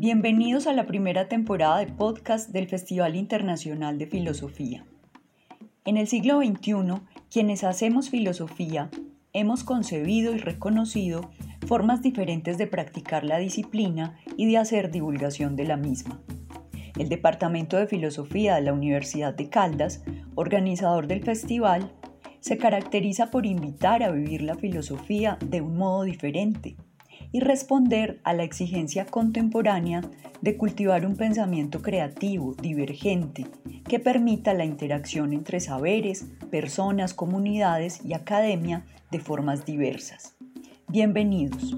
Bienvenidos a la primera temporada de podcast del Festival Internacional de Filosofía. En el siglo XXI, quienes hacemos filosofía hemos concebido y reconocido formas diferentes de practicar la disciplina y de hacer divulgación de la misma. El Departamento de Filosofía de la Universidad de Caldas, organizador del festival, se caracteriza por invitar a vivir la filosofía de un modo diferente y responder a la exigencia contemporánea de cultivar un pensamiento creativo, divergente, que permita la interacción entre saberes, personas, comunidades y academia de formas diversas. Bienvenidos.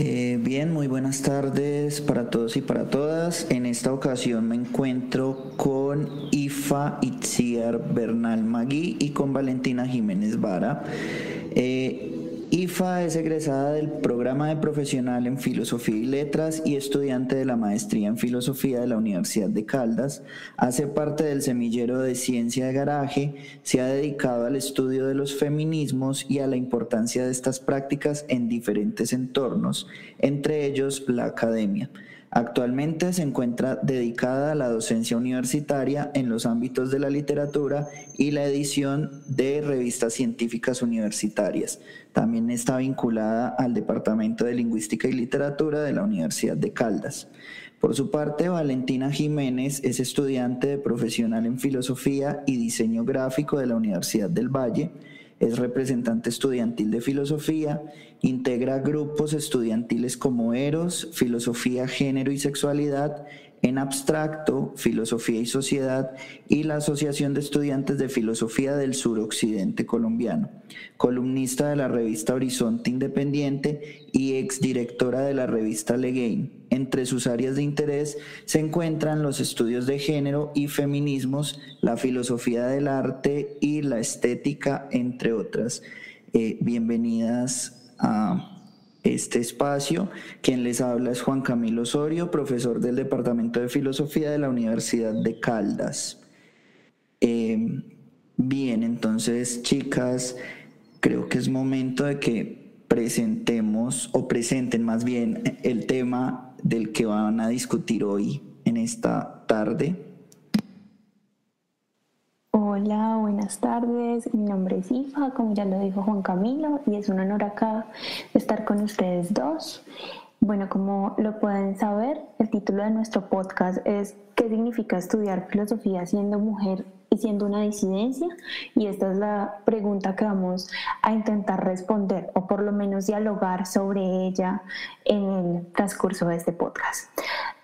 Eh, bien, muy buenas tardes para todos y para todas. En esta ocasión me encuentro con Ifa Itziar Bernal Magui y con Valentina Jiménez Vara. Eh, IFA es egresada del programa de profesional en Filosofía y Letras y estudiante de la maestría en Filosofía de la Universidad de Caldas. Hace parte del semillero de ciencia de garaje, se ha dedicado al estudio de los feminismos y a la importancia de estas prácticas en diferentes entornos, entre ellos la academia. Actualmente se encuentra dedicada a la docencia universitaria en los ámbitos de la literatura y la edición de revistas científicas universitarias. También está vinculada al Departamento de Lingüística y Literatura de la Universidad de Caldas. Por su parte, Valentina Jiménez es estudiante de profesional en Filosofía y Diseño Gráfico de la Universidad del Valle es representante estudiantil de filosofía, integra grupos estudiantiles como Eros, Filosofía, Género y Sexualidad, en abstracto, Filosofía y Sociedad y la Asociación de Estudiantes de Filosofía del Suroccidente Colombiano, columnista de la revista Horizonte Independiente y exdirectora de la revista Legain. Entre sus áreas de interés se encuentran los estudios de género y feminismos, la filosofía del arte y la estética, entre otras. Eh, bienvenidas a este espacio. Quien les habla es Juan Camilo Osorio, profesor del Departamento de Filosofía de la Universidad de Caldas. Em, bien, entonces, chicas, creo que es momento de que presentemos o presenten más bien el tema del que van a discutir hoy en esta tarde. Hola, buenas tardes. Mi nombre es Ifa, como ya lo dijo Juan Camilo, y es un honor acá estar con ustedes dos. Bueno, como lo pueden saber, el título de nuestro podcast es ¿Qué significa estudiar filosofía siendo mujer y siendo una disidencia? Y esta es la pregunta que vamos a intentar responder o por lo menos dialogar sobre ella en el transcurso de este podcast.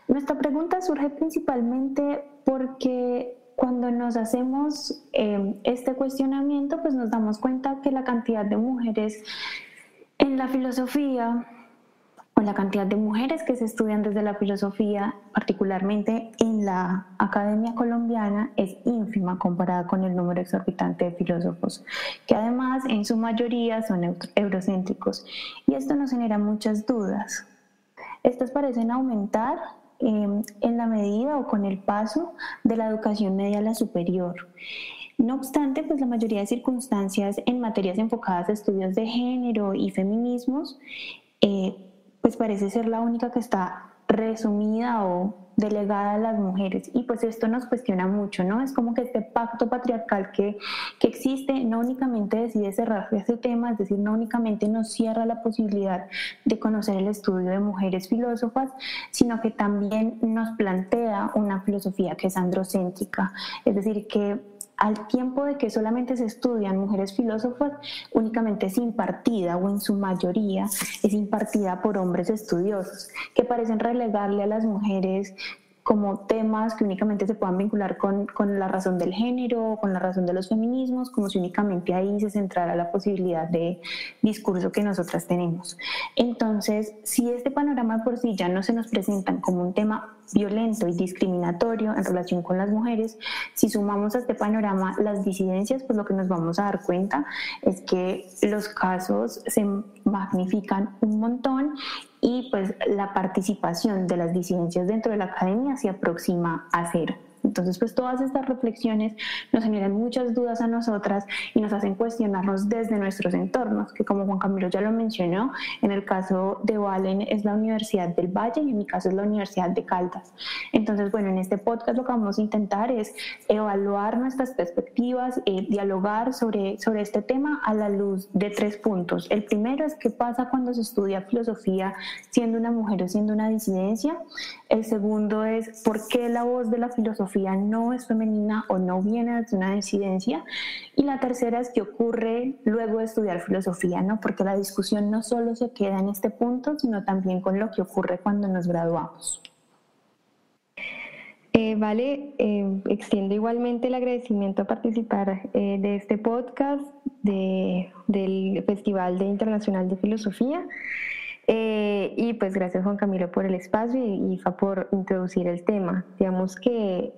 Nuestra pregunta surge principalmente porque cuando nos hacemos eh, este cuestionamiento, pues nos damos cuenta que la cantidad de mujeres en la filosofía o la cantidad de mujeres que se estudian desde la filosofía, particularmente en la academia colombiana, es ínfima comparada con el número exorbitante de filósofos, que además en su mayoría son eurocéntricos. Y esto nos genera muchas dudas. Estas parecen aumentar Em, en la medida o con el paso de la educación media a la superior. No obstante, pues la mayoría de circunstancias en materias enfocadas a estudios de género y feminismos, eh, pues parece ser la única que está resumida o delegada a las mujeres. Y pues esto nos cuestiona mucho, ¿no? Es como que este pacto patriarcal que, que existe no únicamente decide cerrar este tema, es decir, no únicamente nos cierra la posibilidad de conocer el estudio de mujeres filósofas, sino que también nos plantea una filosofía que es androcéntrica, es decir, que al tiempo de que solamente se estudian mujeres filósofas, únicamente es impartida o en su mayoría es impartida por hombres estudiosos, que parecen relegarle a las mujeres como temas que únicamente se puedan vincular con, con, la razón del género, con la razón de los feminismos, como si únicamente ahí se centrara la posibilidad de discurso que nosotras tenemos. Entonces, si este panorama por sí ya no se nos presentan como un tema violento y discriminatorio en relación con las mujeres, si sumamos a este panorama las disidencias, pues lo que nos vamos a dar cuenta es que los casos se magnifican un montón y pues la participación de las disidencias dentro de la academia se aproxima a cero. Entonces, pues todas estas reflexiones nos generan muchas dudas a nosotras y nos hacen cuestionarnos desde nuestros entornos, que como Juan Camilo ya lo mencionó, en el caso de Valen es la Universidad del Valle y en mi caso es la Universidad de Caldas. Entonces, bueno, en este podcast lo que vamos a intentar es evaluar nuestras perspectivas, eh, dialogar sobre, sobre este tema a la luz de tres puntos. El primero es qué pasa cuando se estudia filosofía siendo una mujer o siendo una disidencia. El segundo es por qué la voz de la filosofía no es femenina o no viene de una disidencia. Y la tercera es qué ocurre luego de estudiar filosofía, ¿no? Porque la discusión no solo se queda en este punto, sino también con lo que ocurre cuando nos graduamos. Eh, vale, eh, extiendo igualmente el agradecimiento a participar eh, de este podcast del Festival de Internacional de Filosofía. Y pues gracias Juan Camilo por el espacio y por introducir el tema. Digamos que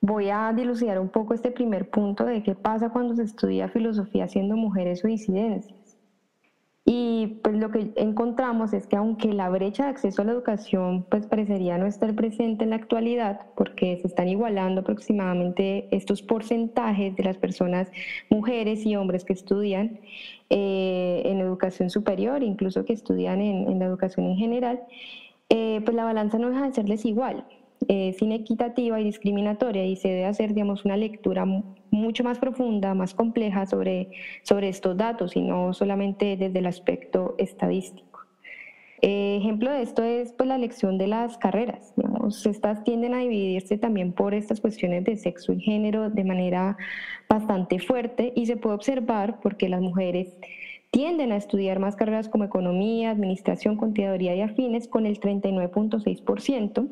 voy a dilucidar un poco este primer punto de qué pasa cuando se estudia filosofía siendo mujeres o disidencias. Y pues lo que encontramos es que aunque la brecha de acceso a la educación pues parecería no estar presente en la actualidad, porque se están igualando aproximadamente estos porcentajes de las personas, mujeres y hombres que estudian eh, en educación superior, incluso que estudian en, la educación en general, eh, pues la balanza no deja de ser desigual es inequitativa y discriminatoria y se debe hacer, digamos, una lectura mucho más profunda, más compleja sobre, sobre estos datos y no solamente desde el aspecto estadístico. Eh, ejemplo de esto es pues, la elección de las carreras. Estas tienden a dividirse también por estas cuestiones de sexo y género de manera bastante fuerte y se puede observar porque las mujeres tienden a estudiar más carreras como economía, administración, contaduría y afines con el 39.6%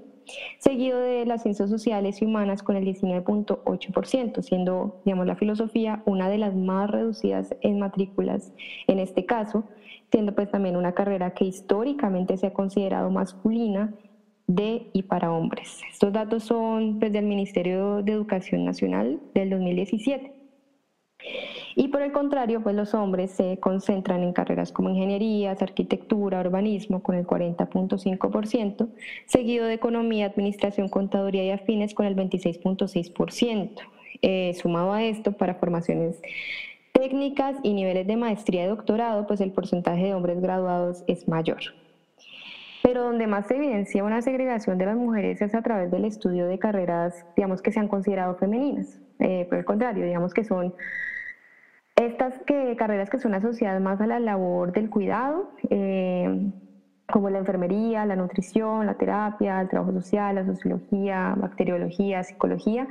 seguido de las ciencias sociales y humanas con el 19.8%, siendo digamos, la filosofía una de las más reducidas en matrículas en este caso, siendo pues también una carrera que históricamente se ha considerado masculina de y para hombres. Estos datos son pues, del Ministerio de Educación Nacional del 2017. Y por el contrario, pues los hombres se concentran en carreras como ingenierías, arquitectura, urbanismo con el 40.5%, seguido de economía, administración, contaduría y afines con el 26.6%. Eh, sumado a esto, para formaciones técnicas y niveles de maestría y doctorado, pues el porcentaje de hombres graduados es mayor. Pero donde más se evidencia una segregación de las mujeres es a través del estudio de carreras, digamos, que se han considerado femeninas. Eh, por el contrario, digamos que son estas que, carreras que son asociadas más a la labor del cuidado, eh, como la enfermería, la nutrición, la terapia, el trabajo social, la sociología, bacteriología, psicología,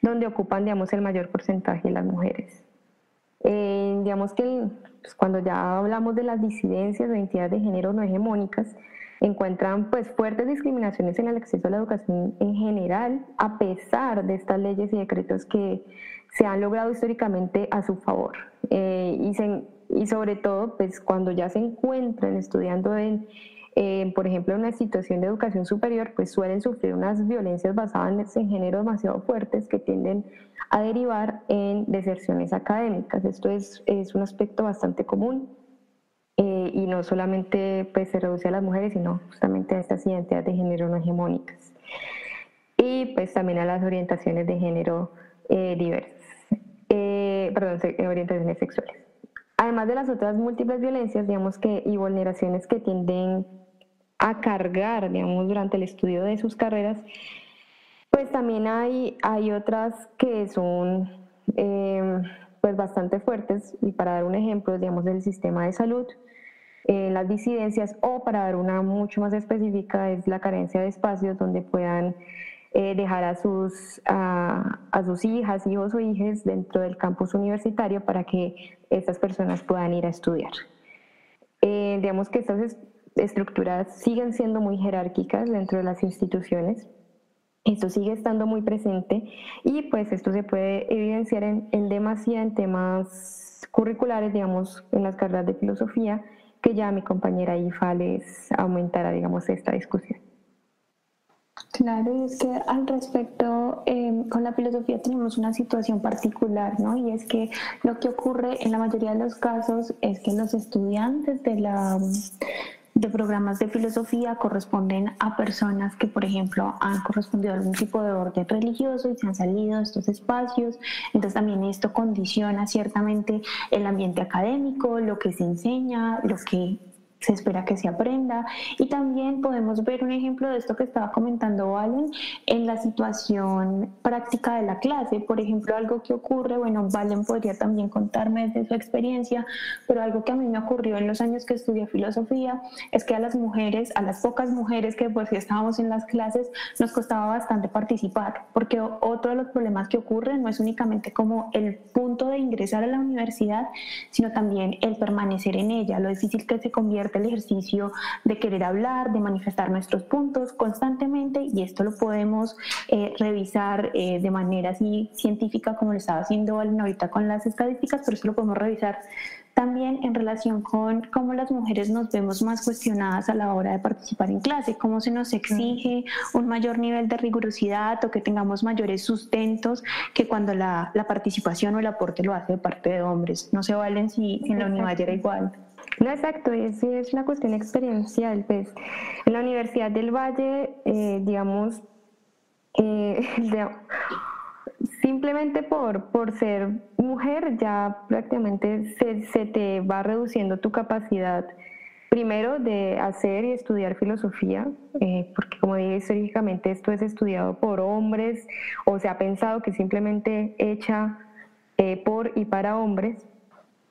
donde ocupan, digamos, el mayor porcentaje de las mujeres. Eh, digamos que pues, cuando ya hablamos de las disidencias o identidades de género no hegemónicas, encuentran pues fuertes discriminaciones en el acceso a la educación en general, a pesar de estas leyes y decretos que se han logrado históricamente a su favor. Eh, y, y, sobre todo, pues cuando ya se encuentran estudiando en, por ejemplo, en una situación de educación superior, pues suelen sufrir unas violencias basadas en género demasiado fuertes que tienden a derivar en deserciones académicas. Esto es, es un aspecto bastante común eh, y no solamente pues, se reduce a las mujeres, sino justamente a estas identidades de género no hegemónicas. Y pues también a las orientaciones de género eh, diversas eh, perdón, orientaciones sexuales. Además de las otras múltiples violencias, digamos que, y vulneraciones que tienden a cargar, digamos, durante el estudio de sus carreras, pues también hay, hay otras que son eh, pues bastante fuertes, y para dar un ejemplo, digamos, del sistema de salud, eh, las disidencias, o para dar una mucho más específica, es la carencia de espacios donde puedan eh, dejar a sus, a, sus hijas, hijos o hijas dentro del campus universitario para que estas personas puedan ir a estudiar. Eh, digamos que estas estructuras siguen siendo muy jerárquicas dentro de las instituciones. Esto sigue estando muy presente y pues esto se puede evidenciar en, en demasía en temas curriculares, digamos, en las carreras de filosofía, que ya mi compañera Ifa les aumentará, digamos, esta discusión. Claro, y es que al respecto, em, con la filosofía tenemos una situación particular, ¿no? Y es que lo que ocurre en la mayoría de los casos es que los estudiantes de la de programas de filosofía corresponden a personas que, por ejemplo, han correspondido a algún tipo de orden religioso y se han salido de estos espacios. Entonces también esto condiciona ciertamente el ambiente académico, lo que se enseña, lo que se espera que se aprenda. Y también podemos ver un ejemplo de esto que estaba comentando Valen en la situación práctica de la clase. Por ejemplo, algo que ocurre, bueno, Valen podría también contarme desde su experiencia, pero algo que a mí me ocurrió en los años que estudié filosofía es que a las mujeres, a las pocas mujeres que pues estábamos en las clases, nos costaba bastante participar, porque otro de los problemas que ocurren no es únicamente como el punto de ingresar a la universidad, sino también el permanecer en ella, lo difícil que se convierte el ejercicio de querer hablar, de manifestar nuestros puntos constantemente y esto lo podemos eh, revisar eh, de manera así científica como lo estaba haciendo Valen ahorita con las estadísticas, pero esto lo podemos revisar también en relación con cómo las mujeres nos vemos más cuestionadas a la hora de participar en clase, cómo se nos exige un mayor nivel de rigurosidad o que tengamos mayores sustentos que cuando la, la participación o el aporte lo hace de parte de hombres. No se valen si, si en la universidad era igual. No, exacto, es, es una cuestión experiencial. Pues. En la Universidad del Valle, eh, digamos, eh, simplemente por, por ser mujer ya prácticamente se, se, te va reduciendo tu capacidad primero de hacer y estudiar filosofía, eh, porque como dije históricamente esto es estudiado por hombres o se ha pensado que simplemente hecha por y para hombres,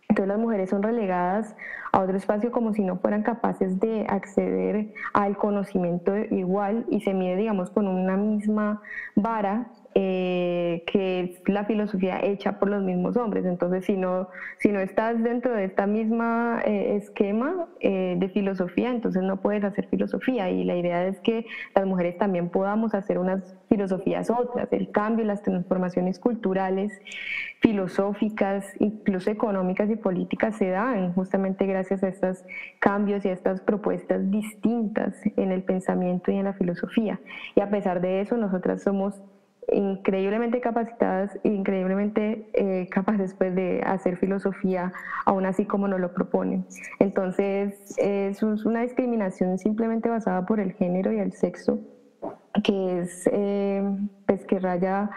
entonces las mujeres son relegadas a otro espacio como si no fueran capaces de acceder al conocimiento igual y se mide, digamos, con una misma vara eh, que es la filosofía hecha por los mismos hombres. Entonces, si no, si no estás dentro de esta misma eh, esquema eh, de filosofía, entonces no puedes hacer filosofía. Y la idea es que las mujeres también podamos hacer unas filosofías otras. El cambio, las transformaciones culturales, filosóficas, incluso económicas y políticas se dan justamente gracias a estos cambios y a estas propuestas distintas en el pensamiento y en la filosofía. Y a pesar de eso, nosotras somos increíblemente capacitadas increíblemente eh, capaces pues, de hacer filosofía, aún así como nos lo proponen. Entonces, es una discriminación simplemente basada por el género y el sexo, que es, eh, pues, que raya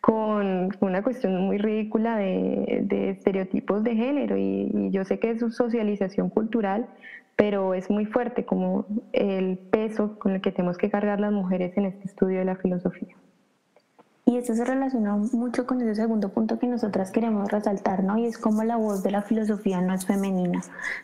con una cuestión muy ridícula de, estereotipos de género y, y, yo sé que es su socialización cultural, pero es muy fuerte como el peso con el que tenemos que cargar las mujeres en este estudio de la filosofía. Y esto se relaciona mucho con ese segundo punto que nosotras queremos resaltar, ¿no? Y es como la voz de la filosofía no es femenina.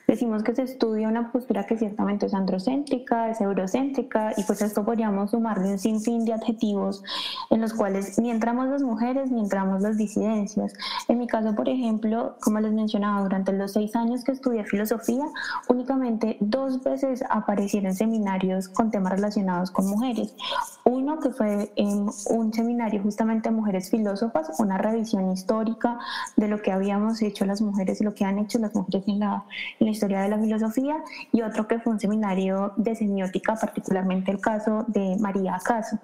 Decimos que se estudia una postura que ciertamente es androcéntrica, es eurocéntrica, y pues esto podríamos sumarle un sinfín de adjetivos en los cuales ni entramos las mujeres ni entramos las disidencias. En mi caso, por ejemplo, como les mencionaba, durante los seis años que estudié filosofía, únicamente dos veces aparecieron seminarios con temas relacionados con mujeres. Uno que fue en un seminario justamente Mujeres Filósofas, una revisión histórica de lo que habíamos hecho las mujeres y lo que han hecho las mujeres en la, en la historia de la filosofía, y otro que fue un seminario de semiótica, particularmente el caso de María Acaso.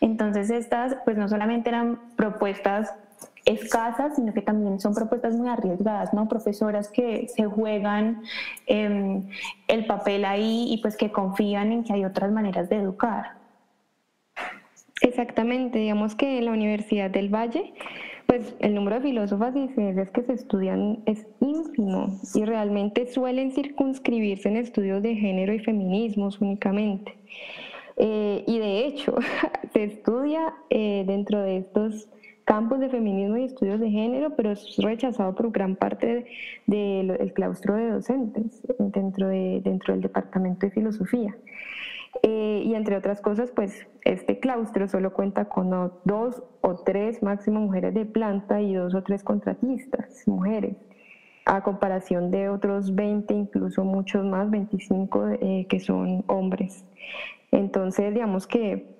Entonces estas, pues no solamente eran propuestas escasas, sino que también son propuestas muy arriesgadas, ¿no? Profesoras que se juegan em, el papel ahí y pues que confían en que hay otras maneras de educar. Exactamente, digamos que en la Universidad del Valle, pues el número de filósofas y ciencias que se estudian es ínfimo y realmente suelen circunscribirse en estudios de género y feminismos únicamente. Eh, y de hecho, se estudia eh, dentro de estos campos de feminismo y estudios de género, pero es rechazado por gran parte del claustro de docentes dentro, de, dentro del departamento de filosofía. Eh, y entre otras cosas, pues este claustro solo cuenta con dos o tres máximo mujeres de planta y dos o tres contratistas, mujeres, a comparación de otros 20, incluso muchos más, 25 eh, que son hombres. Entonces, digamos que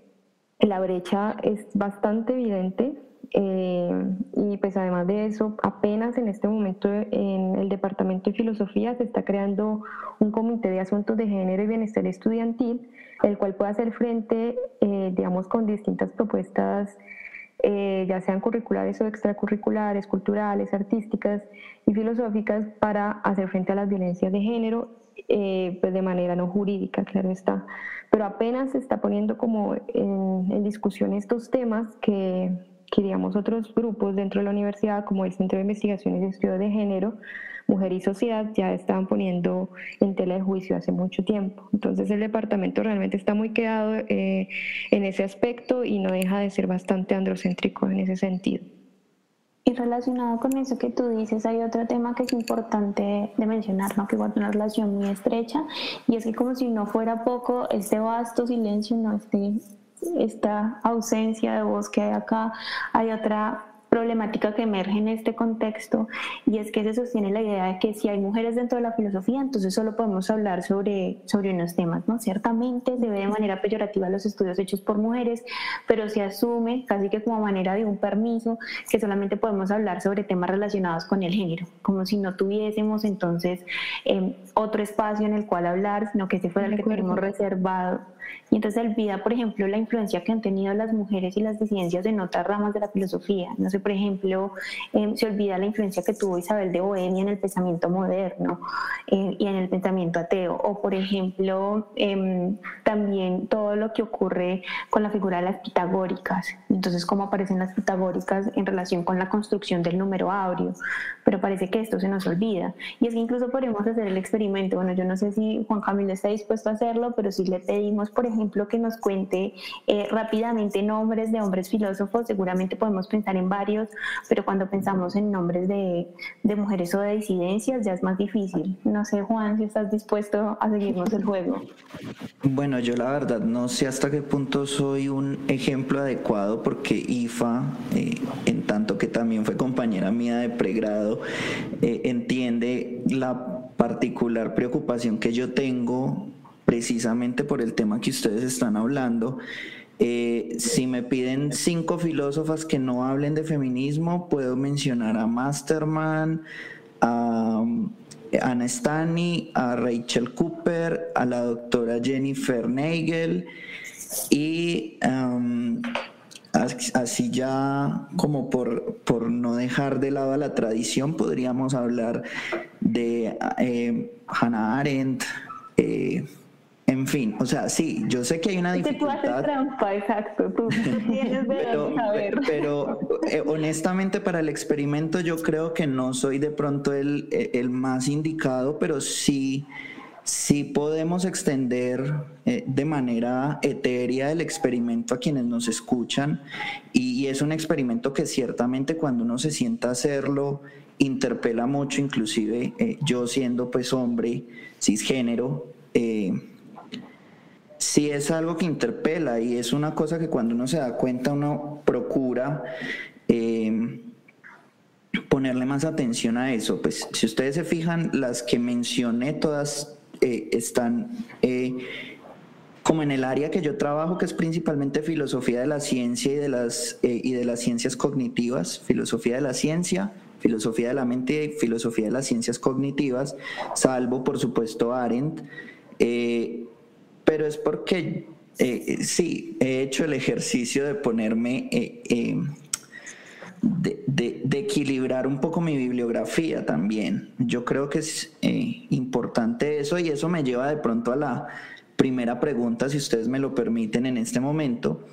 la brecha es bastante evidente eh, y pues además de eso, apenas en este momento en el Departamento de Filosofía se está creando un comité de asuntos de género y bienestar estudiantil el cual puede hacer frente, eh, digamos, con distintas propuestas, eh, ya sean curriculares o extracurriculares, culturales, artísticas y filosóficas, para hacer frente a las violencias de género eh, pues de manera no jurídica, claro está. Pero apenas se está poniendo como en, en discusión estos temas que, digamos, otros grupos dentro de la universidad, como el Centro de Investigaciones y Estudios de Género, Mujer y Sociedad, ya estaban poniendo en tela de juicio hace mucho tiempo. Entonces el departamento realmente está muy quedado eh, en ese aspecto y no deja de ser bastante androcéntrico en ese sentido. Y relacionado con eso que tú dices, hay otro tema que es importante de mencionar, ¿no? que guarda una relación muy estrecha, y es que como si no fuera poco, este vasto silencio, no este, esta ausencia de voz que hay acá, hay otra problemática que emerge en este contexto y es que se sostiene la idea de que si hay mujeres dentro de la filosofía, entonces solo podemos hablar sobre, sobre unos temas, ¿no? Ciertamente se ve de manera peyorativa los estudios hechos por mujeres, pero se asume casi que como manera de un permiso que solamente podemos hablar sobre temas relacionados con el género, como si no tuviésemos entonces eh, otro espacio en el cual hablar, sino que este fuera el que tenemos reservado y entonces se olvida, por ejemplo, la influencia que han tenido las mujeres y las disidencias en otras ramas de la filosofía. No sé, por ejemplo, em, se olvida la influencia que tuvo Isabel de Bohemia en el pensamiento moderno eh, y en el pensamiento ateo. O, por ejemplo, em, también todo lo que ocurre con la figura de las pitagóricas. Entonces, cómo aparecen las pitagóricas en relación con la construcción del número áureo. Pero parece que esto se nos olvida. Y es que incluso podemos hacer el experimento. Bueno, yo no sé si Juan Camilo está dispuesto a hacerlo, pero si le pedimos por ejemplo, que nos cuente eh, rápidamente nombres de hombres filósofos, seguramente podemos pensar en varios, pero cuando pensamos en nombres de, de mujeres o de disidencias ya es más difícil. No sé, Juan, si estás dispuesto a seguirnos el juego. Bueno, yo la verdad no sé hasta qué punto soy un ejemplo adecuado porque IFA, eh, en tanto que también fue compañera mía de pregrado, eh, entiende la particular preocupación que yo tengo precisamente por el tema que ustedes están hablando. Eh, si me piden cinco filósofas que no hablen de feminismo, puedo mencionar a Masterman, a Anna Stani, a Rachel Cooper, a la doctora Jennifer Nagel y um, así ya como por, por no dejar de lado a la tradición, podríamos hablar de eh, Hannah Arendt. Eh, en fin, o sea, sí, yo sé que hay una dificultad. Tú haces trampa, exacto. Tú, tienes pero, saber. pero eh, honestamente para el experimento yo creo que no soy de pronto el, el más indicado, pero sí, sí podemos extender eh, de manera etérea el experimento a quienes nos escuchan y, es un experimento que ciertamente cuando uno se sienta a hacerlo interpela mucho, inclusive eh, yo siendo pues hombre cisgénero. Eh, sí es algo que interpela y es una cosa que cuando uno se da cuenta uno procura em, ponerle más atención a eso. Pues si ustedes se fijan, las que mencioné todas eh, están eh, como en el área que yo trabajo, que es principalmente filosofía de la ciencia y de las, eh, y de las ciencias cognitivas, filosofía de la ciencia, filosofía de la mente y filosofía de las ciencias cognitivas, salvo por supuesto Arendt pero es porque eh, sí, he hecho el ejercicio de ponerme, eh, eh, de, equilibrar un poco mi bibliografía también. Yo creo que es importante eso y eso me lleva de pronto a la primera pregunta, si ustedes me lo permiten en este momento,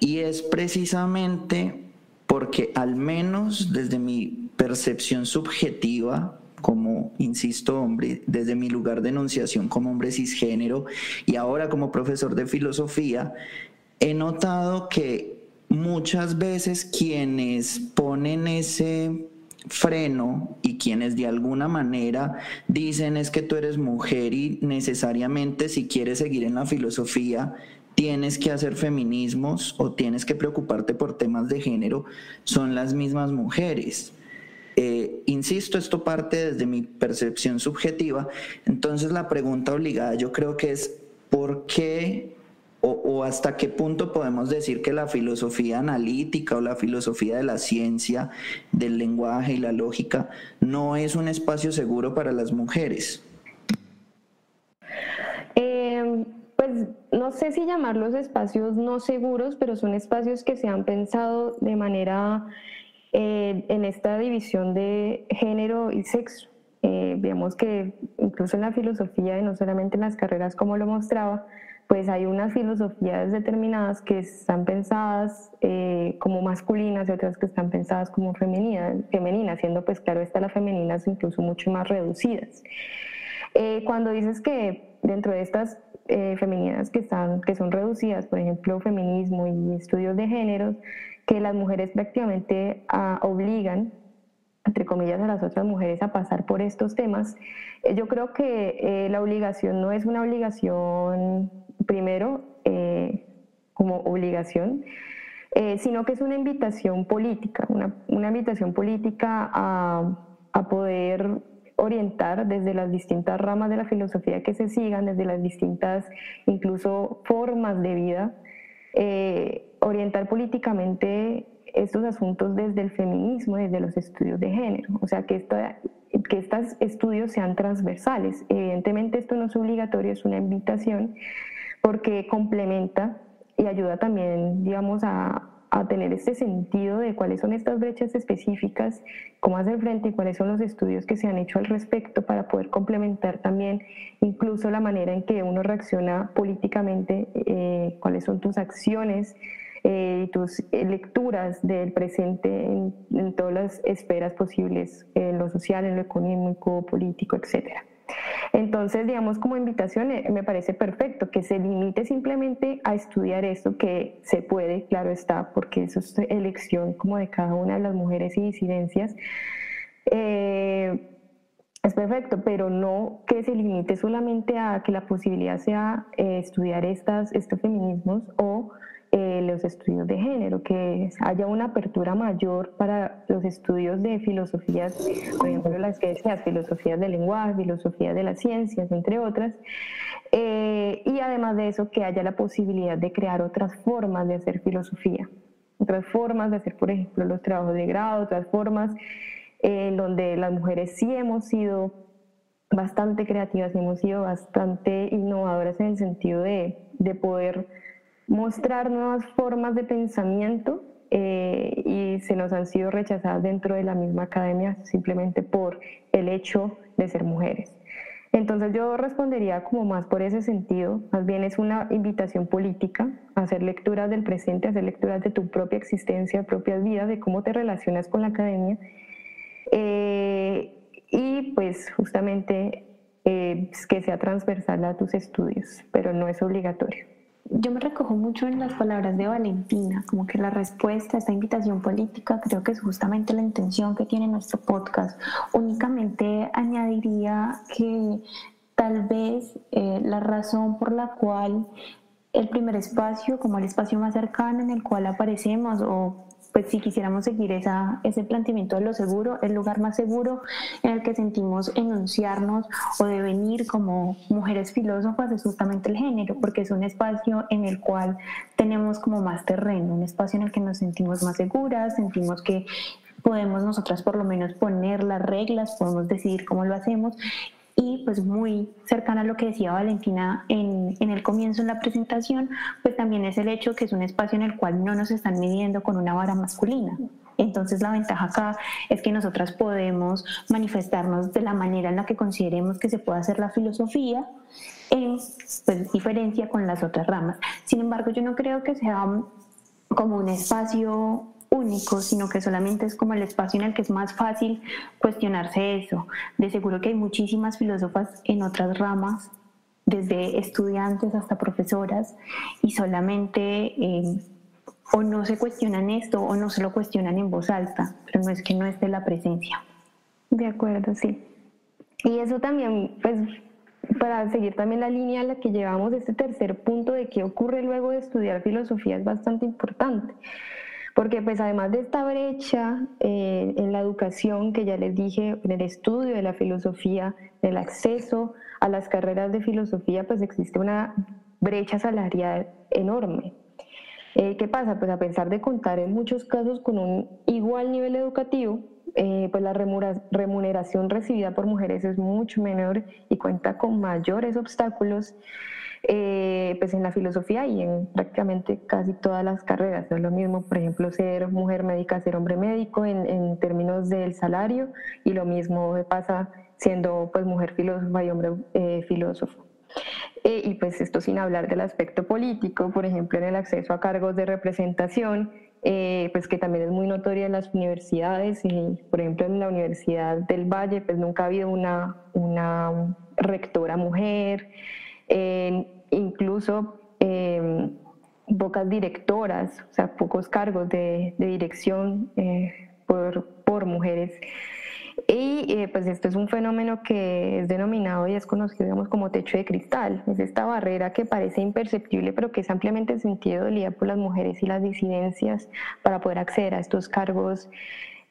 y es precisamente porque al menos desde mi percepción subjetiva, como, insisto, hombre, desde mi lugar de enunciación como hombre cisgénero y ahora como profesor de filosofía, he notado que muchas veces quienes ponen ese freno y quienes de alguna manera dicen es que tú eres mujer y necesariamente si quieres seguir en la filosofía tienes que hacer feminismos o tienes que preocuparte por temas de género, son las mismas mujeres. Eh, insisto, esto parte desde mi percepción subjetiva, entonces la pregunta obligada yo creo que es ¿por qué o, hasta qué punto podemos decir que la filosofía analítica o la filosofía de la ciencia, del lenguaje y la lógica no es un espacio seguro para las mujeres? Em, pues no sé si llamarlos espacios no seguros, pero son espacios que se han pensado de manera en esta división de género y sexo. Eh, vemos que incluso en la filosofía y no solamente en las carreras como lo mostraba, pues hay unas filosofías determinadas que están pensadas eh, como masculinas y otras que están pensadas como femeninas, femeninas, siendo pues claro estas las femeninas incluso mucho más reducidas. Eh, cuando dices que dentro de estas eh, femeninas que, están, que son reducidas, por ejemplo, feminismo y estudios de géneros, que las mujeres prácticamente ah, obligan entre comillas, a las otras mujeres a pasar por estos temas. yo creo que la obligación no es una obligación primero eh, como obligación, eh, sino que es una invitación política, una, una invitación política a, a, poder orientar desde las distintas ramas de la filosofía que se sigan, desde las distintas incluso formas de vida, eh, orientar políticamente estos asuntos desde el feminismo, desde los estudios de género, o sea, que, esta, que estos estudios sean transversales. Evidentemente esto no es obligatorio, es una invitación, porque complementa y ayuda también, digamos, a, tener este sentido de cuáles son estas brechas específicas, cómo hacer frente y cuáles son los estudios que se han hecho al respecto para poder complementar también incluso la manera en que uno reacciona políticamente, eh, cuáles son tus acciones eh, tus lecturas del presente en, en, todas las esferas posibles, en lo social, en lo económico, político, etcétera. Entonces, digamos, como invitación eh, me parece perfecto que se limite simplemente a estudiar esto que se puede, claro está, porque eso es elección como de cada una de las mujeres y disidencias. Eh, es perfecto, pero no que se limite solamente a que la posibilidad sea eh, estudiar estas, estos feminismos o eh, los estudios de género, que haya una apertura mayor para los estudios de filosofías, por ejemplo, las que decías, filosofías del lenguaje, filosofías de las ciencias, entre otras, eh, y además de eso, que haya la posibilidad de crear otras formas de hacer filosofía, otras formas de hacer, por ejemplo, los trabajos de grado, otras formas en donde las mujeres sí hemos sido bastante creativas, hemos sido bastante innovadoras en el sentido de, de poder mostrar nuevas formas de pensamiento eh, y se nos han sido rechazadas dentro de la misma academia simplemente por el hecho de ser mujeres. Entonces yo respondería como más por ese sentido, más bien es una invitación política a hacer lecturas del presente, a hacer lecturas de tu propia existencia, propias vidas, de cómo te relacionas con la academia. Eh, y pues justamente eh, que sea transversal a tus estudios, pero no es obligatorio yo me recojo mucho en las palabras de Valentina, como que la respuesta a esta invitación política creo que es justamente la intención que tiene nuestro podcast. Únicamente añadiría que tal vez eh, la razón por la cual el primer espacio, como el espacio más cercano en el cual aparecemos o pues si quisiéramos seguir esa, ese planteamiento de lo seguro, el lugar más seguro en el que sentimos enunciarnos o devenir como mujeres filósofas es justamente el género, porque es un espacio en el cual tenemos como más terreno, un espacio en el que nos sentimos más seguras, sentimos que podemos nosotras por lo menos poner las reglas, podemos decidir cómo lo hacemos y pues muy cercana a lo que decía Valentina en, en, el comienzo en la presentación, pues también es el hecho que es un espacio en el cual no nos están midiendo con una vara masculina. Entonces la ventaja acá es que nosotras podemos manifestarnos de la manera en la que consideremos que se puede hacer la filosofía en pues, diferencia con las otras ramas. Sin embargo, yo no creo que sea como un espacio único, sino que solamente es como el espacio en el que es más fácil cuestionarse eso. De seguro que hay muchísimas filósofas en otras ramas, desde estudiantes hasta profesoras, y solamente eh, o no se cuestionan esto o no se lo cuestionan en voz alta, pero no es que no esté la presencia. De acuerdo, sí. Y eso también, pues, para seguir también la línea a la que llevamos, este tercer punto de qué ocurre luego de estudiar filosofía es bastante importante porque pues además de esta brecha eh, en la educación que ya les dije, en el estudio de la filosofía, del acceso a las carreras de filosofía, pues existe una brecha salarial enorme. Eh, ¿Qué pasa? Pues a pesar de contar en muchos casos con un igual nivel educativo, eh, pues la remuneración recibida por mujeres es mucho menor y cuenta con mayores obstáculos eh, pues en la filosofía y en prácticamente casi todas las carreras. No es lo mismo, por ejemplo, ser mujer médica, ser hombre médico en, en términos del salario y lo mismo pasa siendo pues mujer filósofa y hombre eh, filósofo. Eh, y pues esto sin hablar del aspecto político, por ejemplo, en el acceso a cargos de representación, eh, pues que también es muy notoria en las universidades y por ejemplo en la Universidad del Valle pues nunca ha habido una, una rectora mujer, incluso em, pocas directoras, o sea, pocos cargos de, dirección por, por mujeres. Y eh, pues esto es un fenómeno que es denominado y es conocido digamos, como techo de cristal. Es esta barrera que parece imperceptible pero que es ampliamente sentido dolida por las mujeres y las disidencias para poder acceder a estos cargos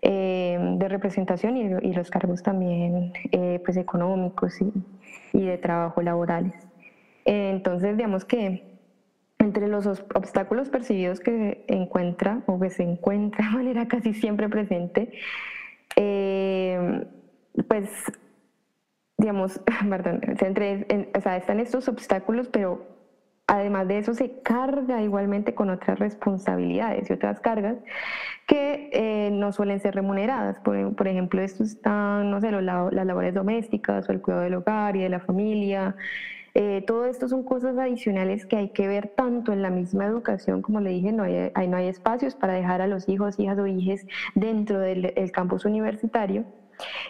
eh, de representación y, los cargos también eh, pues económicos y, y, de trabajo laborales. Entonces digamos que entre los obstáculos percibidos que encuentra o que se encuentra de manera casi siempre presente, eh, pues, digamos, perdón, o sea, están estos obstáculos, pero además de eso se carga igualmente con otras responsabilidades y otras cargas que eh, no suelen ser remuneradas. Por, por, ejemplo, esto están, no sé, las labores domésticas o el cuidado del hogar y de la familia. Eh, todo esto son cosas adicionales que hay que ver tanto en la misma educación, como le dije, no hay, no hay espacios para dejar a los hijos, hijas o hijes dentro del campus universitario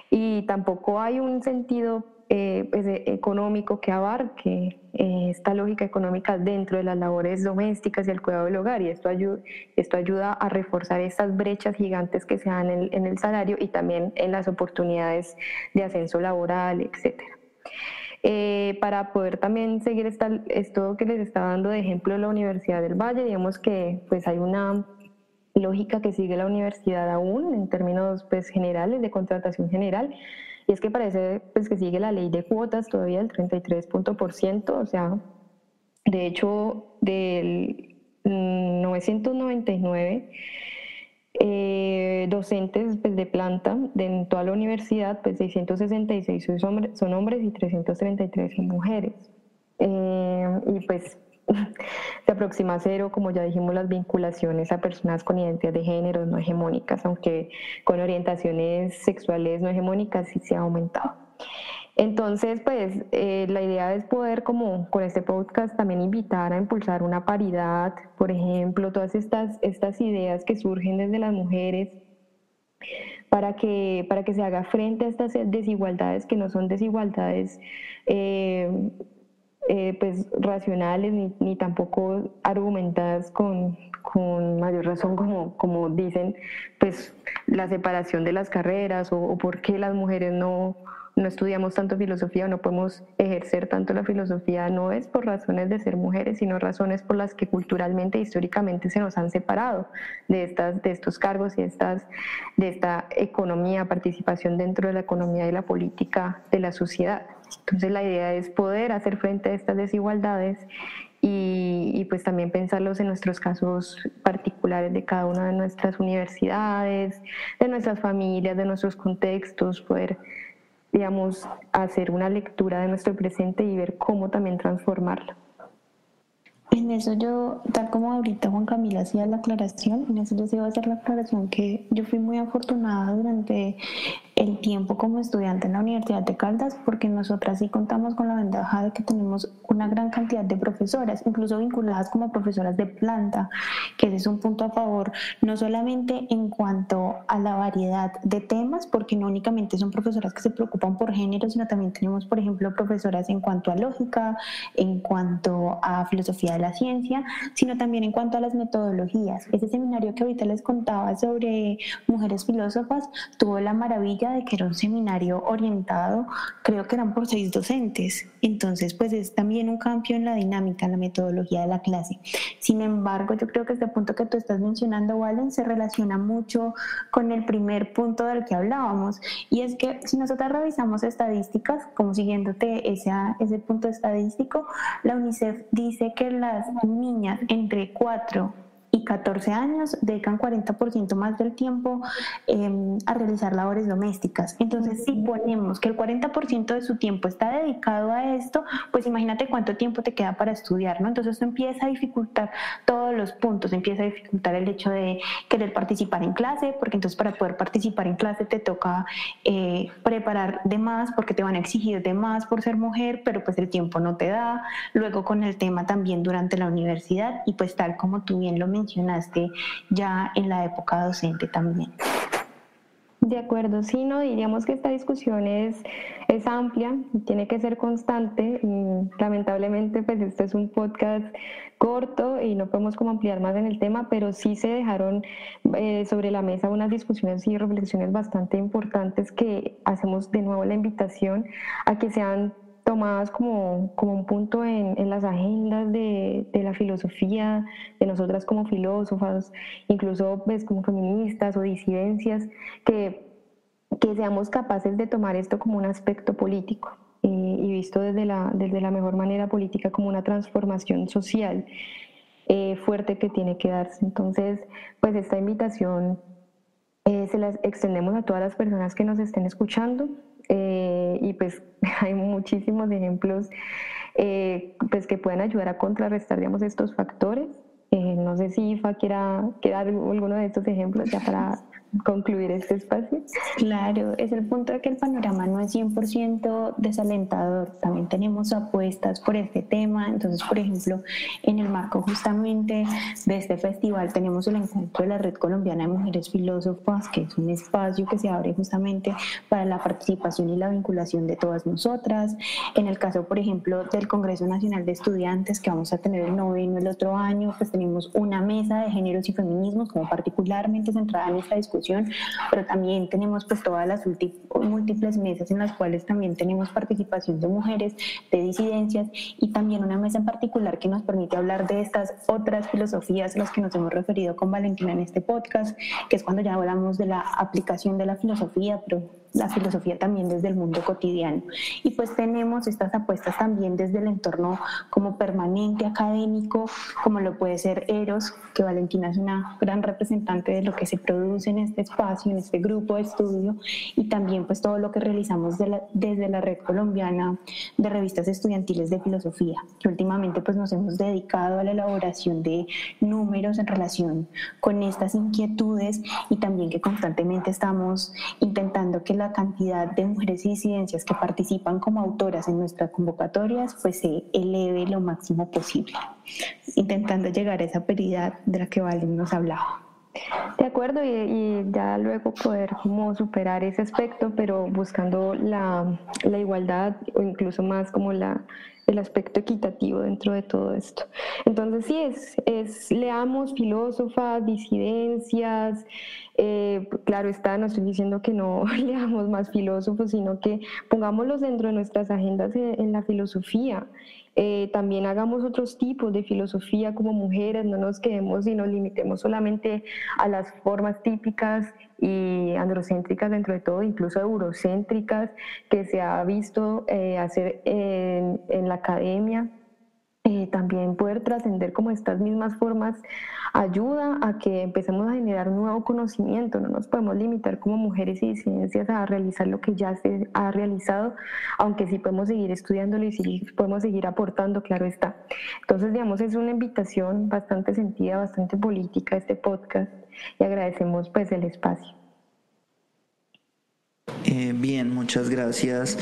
y tampoco hay un sentido eh, pues, económico que abarque eh, esta lógica económica dentro de las labores domésticas y el cuidado del hogar y esto ayuda, esto ayuda a reforzar estas brechas gigantes que se dan en, en el salario y también en las oportunidades de ascenso laboral, etcétera. Eh, para poder también seguir esta, esto que les estaba dando de ejemplo la Universidad del Valle, digamos que pues hay una lógica que sigue la universidad aún en términos pues, generales de contratación general y es que parece pues, que sigue la ley de cuotas todavía el 33%, o sea, de hecho del 999 eh, docentes pues, de planta de, toda la universidad, pues 666 son hombres, son hombres y 333 son mujeres. Eh, y pues se aproxima a cero, como ya dijimos, las vinculaciones a personas con identidad de género no hegemónicas, aunque con orientaciones sexuales no hegemónicas sí se ha aumentado. Entonces, pues eh, la idea es poder, como con este podcast, también invitar a impulsar una paridad, por ejemplo, todas estas, estas ideas que surgen desde las mujeres para que, para que se haga frente a estas desigualdades que no son desigualdades eh, eh, pues, racionales ni, ni, tampoco argumentadas con, con mayor razón, como, como dicen, pues la separación de las carreras o, o por qué las mujeres no no estudiamos tanto filosofía o no podemos ejercer tanto la filosofía no es por razones de ser mujeres, sino razones por las que culturalmente e históricamente se nos han separado de, estas, de estos cargos y estas, de esta economía, participación dentro de la economía y la política de la sociedad. Entonces la idea es poder hacer frente a estas desigualdades y, y, pues también pensarlos en nuestros casos particulares de cada una de nuestras universidades, de nuestras familias, de nuestros contextos, poder digamos, hacer una lectura de nuestro presente y ver cómo también transformarlo. En eso yo, tal como ahorita Juan Camila hacía la aclaración, en eso yo sí a hacer la aclaración que yo fui muy afortunada durante el tiempo como estudiante en la Universidad de Caldas, porque nosotras sí contamos con la ventaja de que tenemos una gran cantidad de profesoras, incluso vinculadas como profesoras de planta, que ese es un punto a favor, no solamente en cuanto a la variedad de temas, porque no únicamente son profesoras que se preocupan por género, sino también tenemos, por ejemplo, profesoras en cuanto a lógica, en cuanto a filosofía de la ciencia, sino también en cuanto a las metodologías. Ese seminario que ahorita les contaba sobre mujeres filósofas tuvo la maravilla de que era un seminario orientado, creo que eran por seis docentes. Entonces, pues es también un cambio en la dinámica, en la metodología de la clase. Sin embargo, yo creo que este punto que tú estás mencionando, Wallen, se relaciona mucho con el primer punto del que hablábamos. Y es que si nosotros revisamos estadísticas, como siguiéndote ese, ese punto estadístico, la UNICEF dice que las niñas entre 4 y 14 años dedican 40% más del tiempo em, a realizar labores domésticas. Entonces, si ponemos que el 40% de su tiempo está dedicado a esto, pues imagínate cuánto tiempo te queda para estudiar, ¿no? Entonces, esto empieza a dificultar todos los puntos, empieza a dificultar el hecho de querer participar en clase, porque entonces para poder participar en clase te toca eh, preparar de más, porque te van a exigir de más por ser mujer, pero pues el tiempo no te da. Luego con el tema también durante la universidad y pues tal como tú bien lo mencionaste, mencionaste ya en la época docente también. De acuerdo, sí, no diríamos que esta discusión es, es amplia, tiene que ser constante. lamentablemente, pues este es un podcast corto y no podemos como ampliar más en el tema, pero sí se dejaron eh, sobre la mesa unas discusiones y reflexiones bastante importantes que hacemos de nuevo la invitación a que sean tomadas como, como un punto en, en las agendas de, de, la filosofía, de nosotras como filósofas, incluso pues, como feministas o disidencias, que, que seamos capaces de tomar esto como un aspecto político y, y visto desde la, desde la mejor manera política como una transformación social eh, fuerte que tiene que darse. Entonces, pues esta invitación eh, se la extendemos a todas las personas que nos estén escuchando. Eh, y pues hay muchísimos ejemplos eh, pues que pueden ayudar a contrarrestar digamos, estos factores. Eh, no sé si Ifa quiera, quiera dar alguno de estos ejemplos ya para concluir este espacio. Claro, es el punto de que el panorama no es 100% desalentador. También tenemos apuestas por este tema. Entonces, por ejemplo, en el marco justamente de este festival tenemos el encuentro de la Red Colombiana de Mujeres Filósofas, que es un espacio que se abre justamente para la participación y la vinculación de todas nosotras. En el caso, por ejemplo, del Congreso Nacional de Estudiantes, que vamos a tener el noveno el otro año, pues tenemos una mesa de géneros y feminismos como particularmente centrada en esta discusión pero también tenemos pues todas las múltiples mesas en las cuales también tenemos participación de mujeres, de disidencias y también una mesa en particular que nos permite hablar de estas otras filosofías a las que nos hemos referido con Valentina en este podcast, que es cuando ya hablamos de la aplicación de la filosofía, pero la filosofía también desde el mundo cotidiano. Y pues tenemos estas apuestas también desde el entorno como permanente académico, como lo puede ser Eros, que Valentina es una gran representante de lo que se produce en este espacio, en este grupo de estudio, y también pues todo lo que realizamos desde la red colombiana de revistas estudiantiles de filosofía, que últimamente pues nos hemos dedicado a la elaboración de números en relación con estas inquietudes y también que constantemente estamos intentando que la cantidad de mujeres y disidencias que participan como autoras en nuestras convocatorias pues se eleve lo máximo posible, intentando llegar a esa peridad de la que Valen nos hablaba. De acuerdo, y, ya luego poder como superar ese aspecto, pero buscando la, la igualdad o incluso más como la, el aspecto equitativo dentro de todo esto. Entonces sí, es, es leamos filósofas, disidencias, eh, claro está, no estoy diciendo que no leamos más filósofos, sino que pongámoslos dentro de nuestras agendas en, la filosofía. Eh, también hagamos otros tipos de filosofía como mujeres, no nos quedemos y nos limitemos solamente a las formas típicas y androcéntricas dentro de todo, incluso eurocéntricas, que se ha visto eh, hacer en, en la academia eh, también poder trascender como estas mismas formas ayuda a que empecemos a generar nuevo conocimiento. No nos podemos limitar como mujeres y disidencias a realizar lo que ya se ha realizado, aunque sí podemos seguir estudiándolo y sí podemos seguir aportando, claro está. Entonces, digamos, es una invitación bastante sentida, bastante política este podcast y agradecemos pues el espacio. Eh, bien, muchas gracias.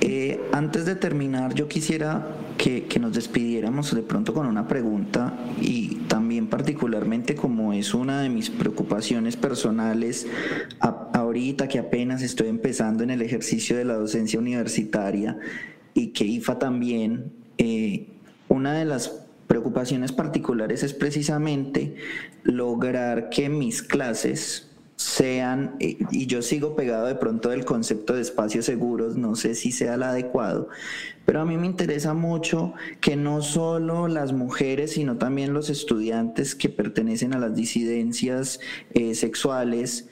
Eh, antes de terminar, yo quisiera que, nos despidiéramos de pronto con una pregunta y también particularmente como es una de mis preocupaciones personales ahorita que apenas estoy empezando en el ejercicio de la docencia universitaria y que IFA también, eh, una de las preocupaciones particulares es precisamente lograr que mis clases sean, y yo sigo pegado de pronto del concepto de espacios seguros, no sé si sea el adecuado, pero a mí me interesa mucho que no solo las mujeres, sino también los estudiantes que pertenecen a las disidencias eh, sexuales,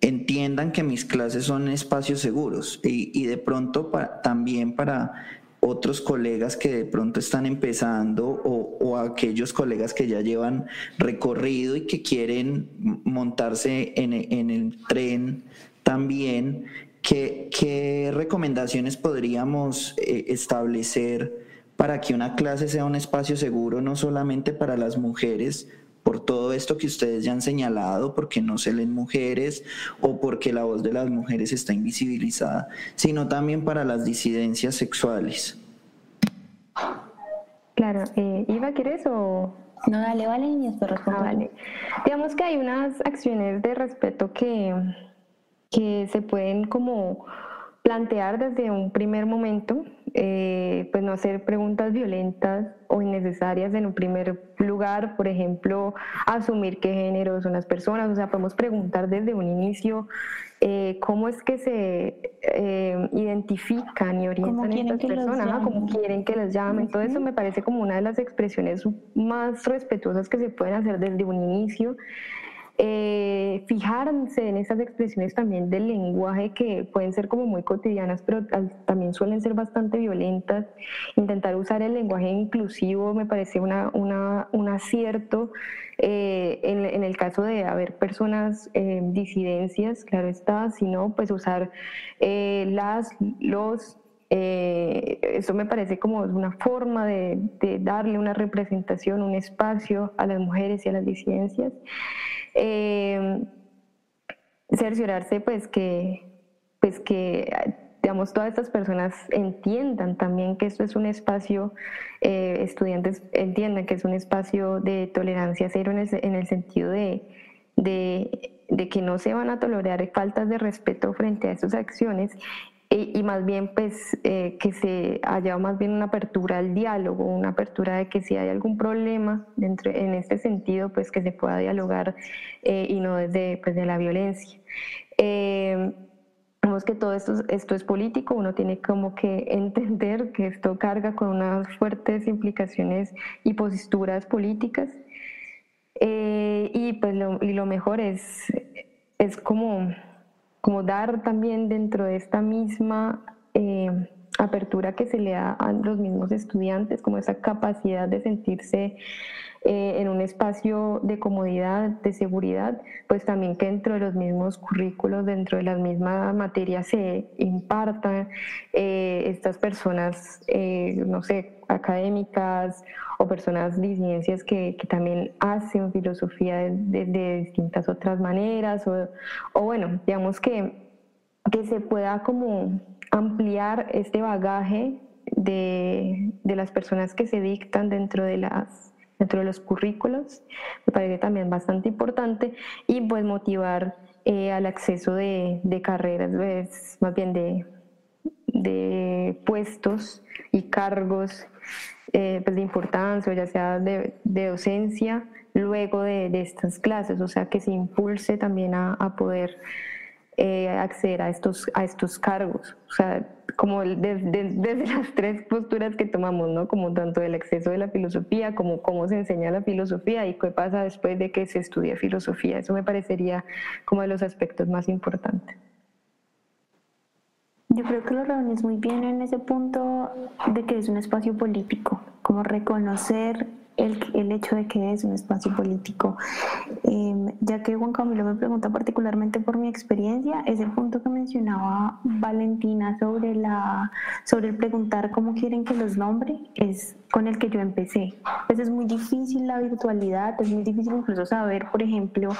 entiendan que mis clases son espacios seguros. Y, de pronto también para otros colegas que de pronto están empezando o, aquellos colegas que ya llevan recorrido y que quieren montarse en, el tren también, ¿qué, recomendaciones podríamos eh, establecer para que una clase sea un espacio seguro no solamente para las mujeres, por todo esto que ustedes ya han señalado, porque no se leen mujeres o porque la voz de las mujeres está invisibilizada, sino también para las disidencias sexuales. Claro, eh, Iva, ¿quieres o...? No, dale, vale, y después respondo. Ah, vale. Digamos que hay unas acciones de respeto que, que se pueden como plantear desde un primer momento, eh, pues no hacer preguntas violentas o innecesarias en un primer lugar, por ejemplo, asumir qué género son las personas, o sea, podemos preguntar desde un inicio eh, cómo es que se eh, identifican y orientan estas personas, cómo quieren que las llamen, todo eso me parece como una de las expresiones más respetuosas que se pueden hacer desde un inicio eh, fijarse en esas expresiones también del lenguaje que pueden ser como muy cotidianas, pero también suelen ser bastante violentas. Intentar usar el lenguaje inclusivo me parece una, un acierto. Eh, en, el caso de haber personas eh, disidencias, claro está, sino pues usar eh, las, los, eso me parece como una forma de, de, darle una representación, un espacio a las mujeres y a las disidencias. Eh, cerciorarse pues que, pues que digamos, todas estas personas entiendan también que esto es un espacio, eh, estudiantes entiendan que es un espacio de tolerancia cero en el, en el sentido de, de, de, que no se van a tolerar faltas de respeto frente a estas acciones y, más bien pues eh, que se haya más bien una apertura al diálogo, una apertura de que si hay algún problema dentro, en este sentido pues que se pueda dialogar eh, y no desde pues, de la violencia. Eh, vemos que todo esto, esto es político, uno tiene como que entender que esto carga con unas fuertes implicaciones y posturas políticas y pues lo, y lo mejor es, es como como dar también dentro de esta misma eh, apertura que se le da a los mismos estudiantes, como esa capacidad de sentirse eh, en un espacio de comodidad, de seguridad, pues también que dentro de los mismos currículos, dentro de las mismas materias se impartan eh, estas personas, no sé, académicas o personas disidencias que, que también hacen filosofía de, distintas otras maneras o, o, bueno, digamos que, que se pueda como ampliar este bagaje de, de las personas que se dictan dentro de las dentro de los currículos, me parece también bastante importante, y pues motivar eh, al acceso de, de carreras, pues, más bien de, de puestos y cargos eh, pues de importancia, ya sea de, docencia, luego de, estas clases, o sea, que se impulse también a, poder eh, acceder a estos, a estos cargos, o sea, como desde, las tres posturas que tomamos, ¿no? Como tanto el acceso de la filosofía, como cómo se enseña la filosofía y qué pasa después de que se estudia filosofía. Eso me parecería como de los aspectos más importantes. Yo creo que lo reúnes muy bien en ese punto de que es un espacio político, como reconocer el, el hecho de que es un espacio político. Em, ya que Juan Camilo me pregunta particularmente por mi experiencia, ese punto que mencionaba Valentina sobre, la, sobre el preguntar cómo quieren que los nombre, es con el que yo empecé. Pues es muy difícil la virtualidad, es muy difícil incluso saber, por ejemplo,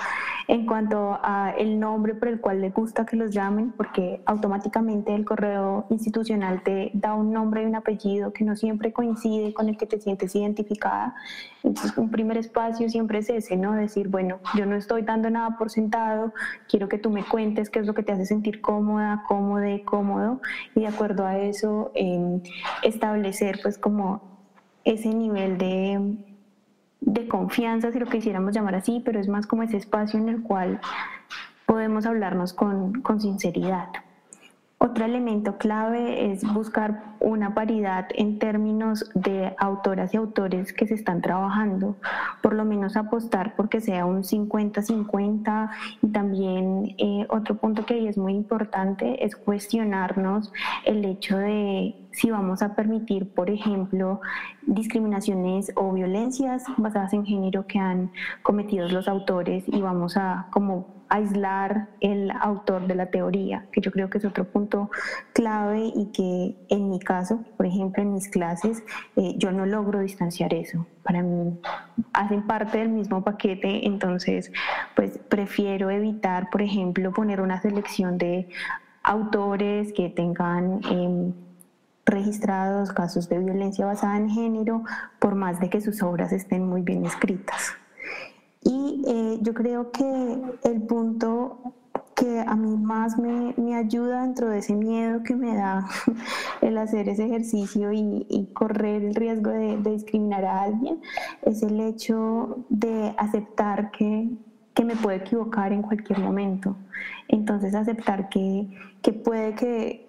en cuanto a el nombre por el cual le gusta que los llamen, porque automáticamente el correo institucional te da un nombre y un apellido que no siempre coincide con el que te sientes identificada. Entonces, un primer espacio siempre es ese, ¿no? Decir, bueno, yo no estoy dando nada por sentado, quiero que tú me cuentes qué es lo que te hace sentir cómoda, cómodo, cómodo, y de acuerdo a eso establecer pues como ese nivel de, de confianza, si lo quisiéramos llamar así, pero es más como ese espacio en el cual podemos hablarnos con, con sinceridad. Otro elemento clave es buscar una paridad en términos de autoras y autores que se están trabajando, por lo menos apostar porque sea un 50-50 y también eh, otro punto que es muy importante es cuestionarnos el hecho de si vamos a permitir, por ejemplo, discriminaciones o violencias basadas en género que han cometido los autores y vamos a como aislar el autor de la teoría, que yo creo que es otro punto clave y que en mi caso, por ejemplo, en mis clases, eh, yo no logro distanciar eso. Para mí hacen parte del mismo paquete, entonces pues prefiero evitar, por ejemplo, poner una selección de autores que tengan... Em, registrados casos de violencia basada en género, por más de que sus obras estén muy bien escritas. Y eh, yo creo que el punto que a mí más me, me, ayuda dentro de ese miedo que me da el hacer ese ejercicio y, correr el riesgo de, discriminar a alguien es el hecho de aceptar que, que, me puedo equivocar en cualquier momento. Entonces aceptar que, que puede que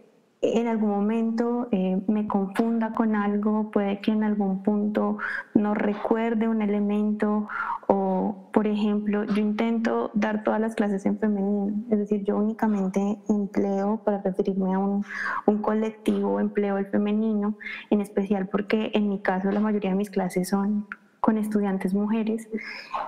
en algún momento eh, me confunda con algo, puede que en algún punto no recuerde un elemento o, por ejemplo, yo intento dar todas las clases en femenino, es decir, yo únicamente empleo para referirme a un, un colectivo, empleo el femenino, en especial porque en mi caso la mayoría de mis clases son con estudiantes mujeres,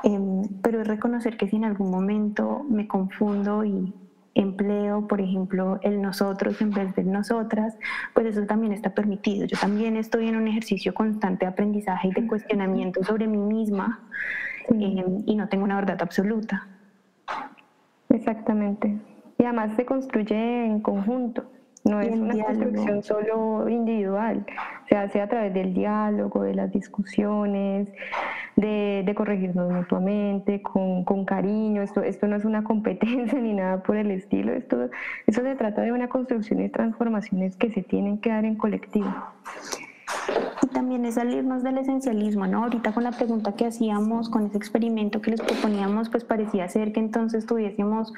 em, pero es reconocer que si en algún momento me confundo y, empleo, por ejemplo, el nosotros en vez de nosotras, pues eso también está permitido. Yo también estoy en un ejercicio constante de aprendizaje y de cuestionamiento sobre mí misma eh, y no tengo una verdad absoluta. Exactamente. Y además se construye en conjunto. No es una construcción solo individual, se hace a través del diálogo, de las discusiones, de, corregirnos mutuamente, con, con, cariño. Esto, esto no es una competencia ni nada por el estilo. Esto, esto se trata de una construcción y transformaciones que se tienen que dar en colectivo. Y también es salirnos del esencialismo, ¿no? Ahorita con la pregunta que hacíamos, con ese experimento que les proponíamos, pues parecía ser que entonces tuviésemos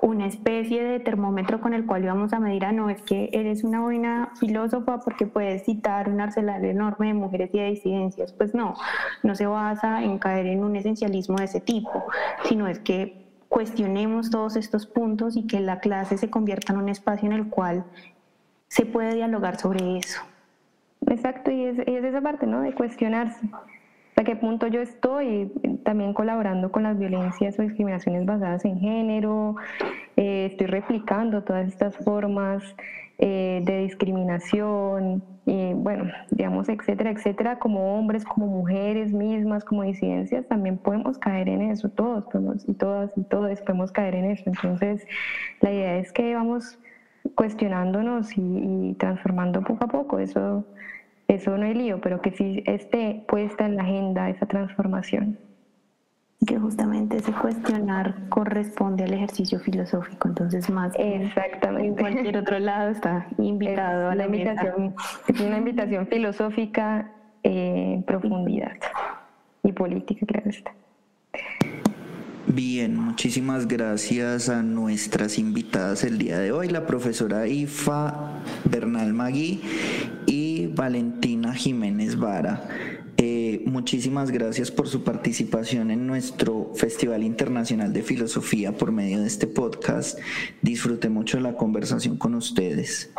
una especie de termómetro con el cual íbamos a medir, ah, no, es que eres una buena filósofa porque puedes citar un arsenal enorme de mujeres y de disidencias. Pues no, no se basa en caer en un esencialismo de ese tipo, sino es que cuestionemos todos estos puntos y que la clase se convierta en un espacio en el cual se puede dialogar sobre eso. Exacto, y es, esa parte, ¿no? De cuestionarse. ¿Hasta qué punto yo estoy también colaborando con las violencias o discriminaciones basadas en género? Eh, estoy replicando todas estas formas eh, de discriminación, y bueno, digamos, etcétera, etcétera, como hombres, como mujeres mismas, como disidencias, también podemos caer en eso, todos podemos, y todas y todos podemos caer en eso. Entonces, la idea es que vamos cuestionándonos y, transformando poco a poco. Eso, eso no hay lío, pero que sí esté puesta en la agenda esa transformación. Que justamente ese cuestionar corresponde al ejercicio filosófico, entonces más Exactamente. en cualquier otro lado está invitado a la invitación. Es una invitación filosófica en profundidad y política, claro está. Bien, muchísimas gracias a nuestras invitadas el día de hoy, la profesora Ifa Bernal Magui y Valentina Jiménez Vara. Eh, muchísimas gracias por su participación en nuestro Festival Internacional de Filosofía por medio de este podcast. Disfruté mucho la conversación con ustedes.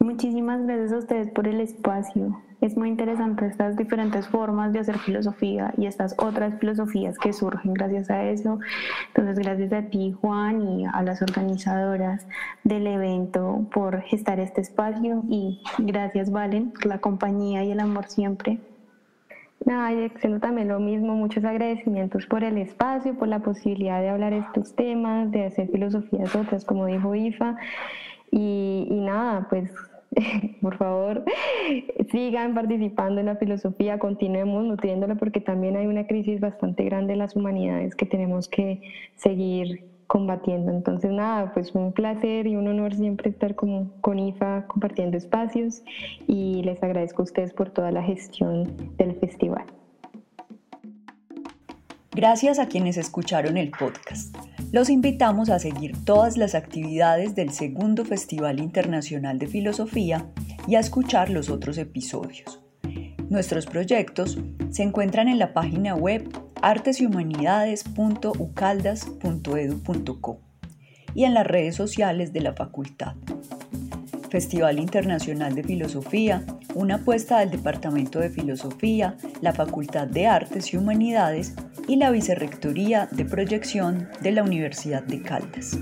Muchísimas gracias a ustedes por el espacio. Es muy interesante estas diferentes formas de hacer filosofía y estas otras filosofías que surgen gracias a eso. Entonces, gracias a ti, Juan, y a las organizadoras del evento por gestar este espacio y gracias, Valen, por la compañía y el amor siempre. Nada, y extiendo también lo mismo, muchos agradecimientos por el espacio, por la posibilidad de hablar estos temas, de hacer filosofías otras, como dijo IFA. Y, y nada, pues por favor, sigan participando en la filosofía, continuemos nutriéndola porque también hay una crisis bastante grande en las humanidades que tenemos que seguir combatiendo. Entonces, nada, pues un placer y un honor siempre estar con, con IFA compartiendo espacios y les agradezco a ustedes por toda la gestión del festival. Gracias a quienes escucharon el podcast. Los invitamos a seguir todas las actividades del segundo Festival Internacional de Filosofía y a escuchar los otros episodios. Nuestros proyectos se encuentran en la página web artesyhumanidades.ucaldas.edu.co y en las redes sociales de la facultad. Festival Internacional de Filosofía, una apuesta del Departamento de Filosofía, la Facultad de Artes y Humanidades y la Vicerrectoría de Proyección de la Universidad de Caldas.